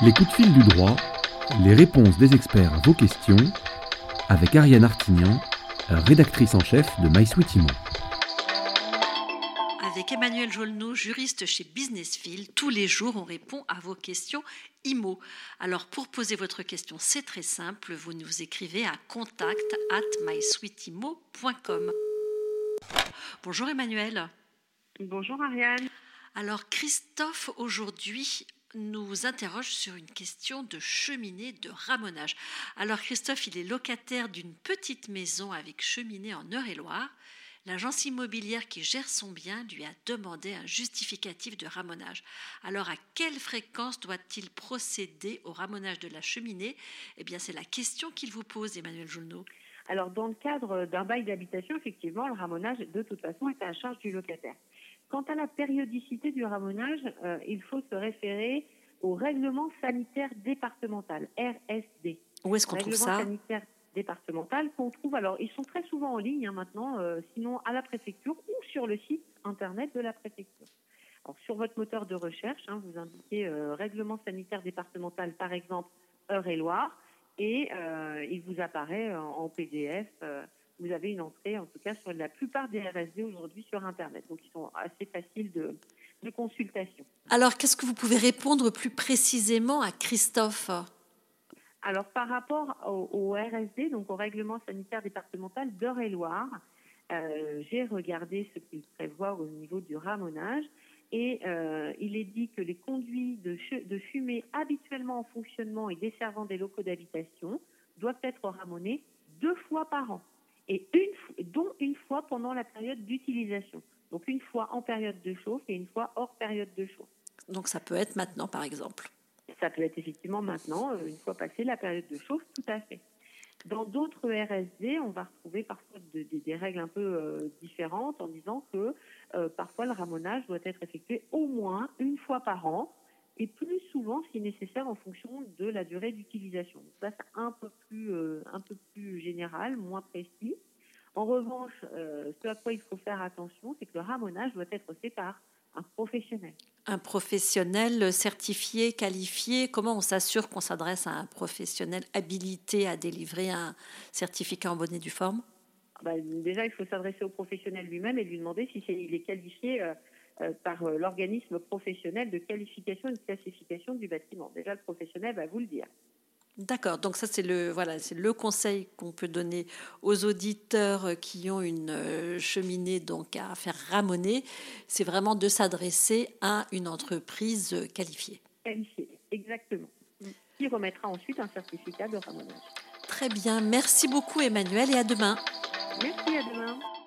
Les coups de fil du droit, les réponses des experts à vos questions, avec Ariane Artignan, rédactrice en chef de MySweetImo. Avec Emmanuel Jolneau, juriste chez Businessfield, tous les jours on répond à vos questions IMO. Alors pour poser votre question, c'est très simple, vous nous écrivez à contact at mysweetimo.com. Bonjour Emmanuel. Bonjour Ariane. Alors Christophe aujourd'hui nous interroge sur une question de cheminée de ramonage. Alors Christophe, il est locataire d'une petite maison avec cheminée en Eure-et-Loire. L'agence immobilière qui gère son bien lui a demandé un justificatif de ramonage. Alors à quelle fréquence doit-il procéder au ramonage de la cheminée? Eh bien c'est la question qu'il vous pose, Emmanuel Joulneau. Alors dans le cadre d'un bail d'habitation, effectivement, le ramonage de toute façon est à charge du locataire. Quant à la périodicité du ramonage, euh, il faut se référer au règlement sanitaire départemental, RSD. Où est-ce qu'on trouve ça sanitaire départemental qu'on trouve, alors ils sont très souvent en ligne hein, maintenant, euh, sinon à la préfecture ou sur le site internet de la préfecture. Alors, sur votre moteur de recherche, hein, vous indiquez euh, règlement sanitaire départemental, par exemple, Eure-et-Loire, et il vous apparaît en PDF vous avez une entrée, en tout cas sur la plupart des RSD aujourd'hui sur Internet. Donc ils sont assez faciles de, consultation. Alors qu'est-ce que vous pouvez répondre plus précisément à Christophe? Alors, par rapport au, RSD, donc au règlement sanitaire départemental d'Eure-et-Loire, euh, j'ai regardé ce qu'il prévoit au niveau du ramonage et euh, il est dit que les conduits de, de, fumée habituellement en fonctionnement et desservant des locaux d'habitation doivent être ramonés deux fois par an et une, dont une fois pendant la période d'utilisation. Donc une fois en période de chauffe et une fois hors période de chauffe. Donc ça peut être maintenant, par exemple. Ça peut être effectivement maintenant, euh, une fois passée la période de chauffe, tout à fait. Dans d'autres RSD, on va retrouver parfois des règles un peu euh, différentes en disant que euh, parfois le ramonage doit être effectué au moins une fois par an et plus souvent si nécessaire en fonction de la durée d'utilisation. Ça, c'est un peu plus euh, un peu plus général, moins précis. En revanche, euh, ce à quoi il faut faire attention, c'est que le ramonage doit être fait par un professionnel. Un professionnel certifié, qualifié. Comment on s'assure qu'on s'adresse à un professionnel habilité à délivrer un certificat en bonne et due forme? Bah, Déjà, il faut s'adresser au professionnel lui-même et lui demander si il est qualifié. Euh, par euh, l'organisme professionnel de qualification et de classification du bâtiment. Déjà, le professionnel va vous le dire. D'accord, donc ça c'est le voilà, c'est le conseil qu'on peut donner aux auditeurs qui ont une euh, cheminée donc à faire ramoner, c'est vraiment de s'adresser à une entreprise qualifiée. Qualifiée, exactement. Qui remettra ensuite un certificat de ramonage. Très bien, merci beaucoup Emmanuel et à demain. Merci à demain.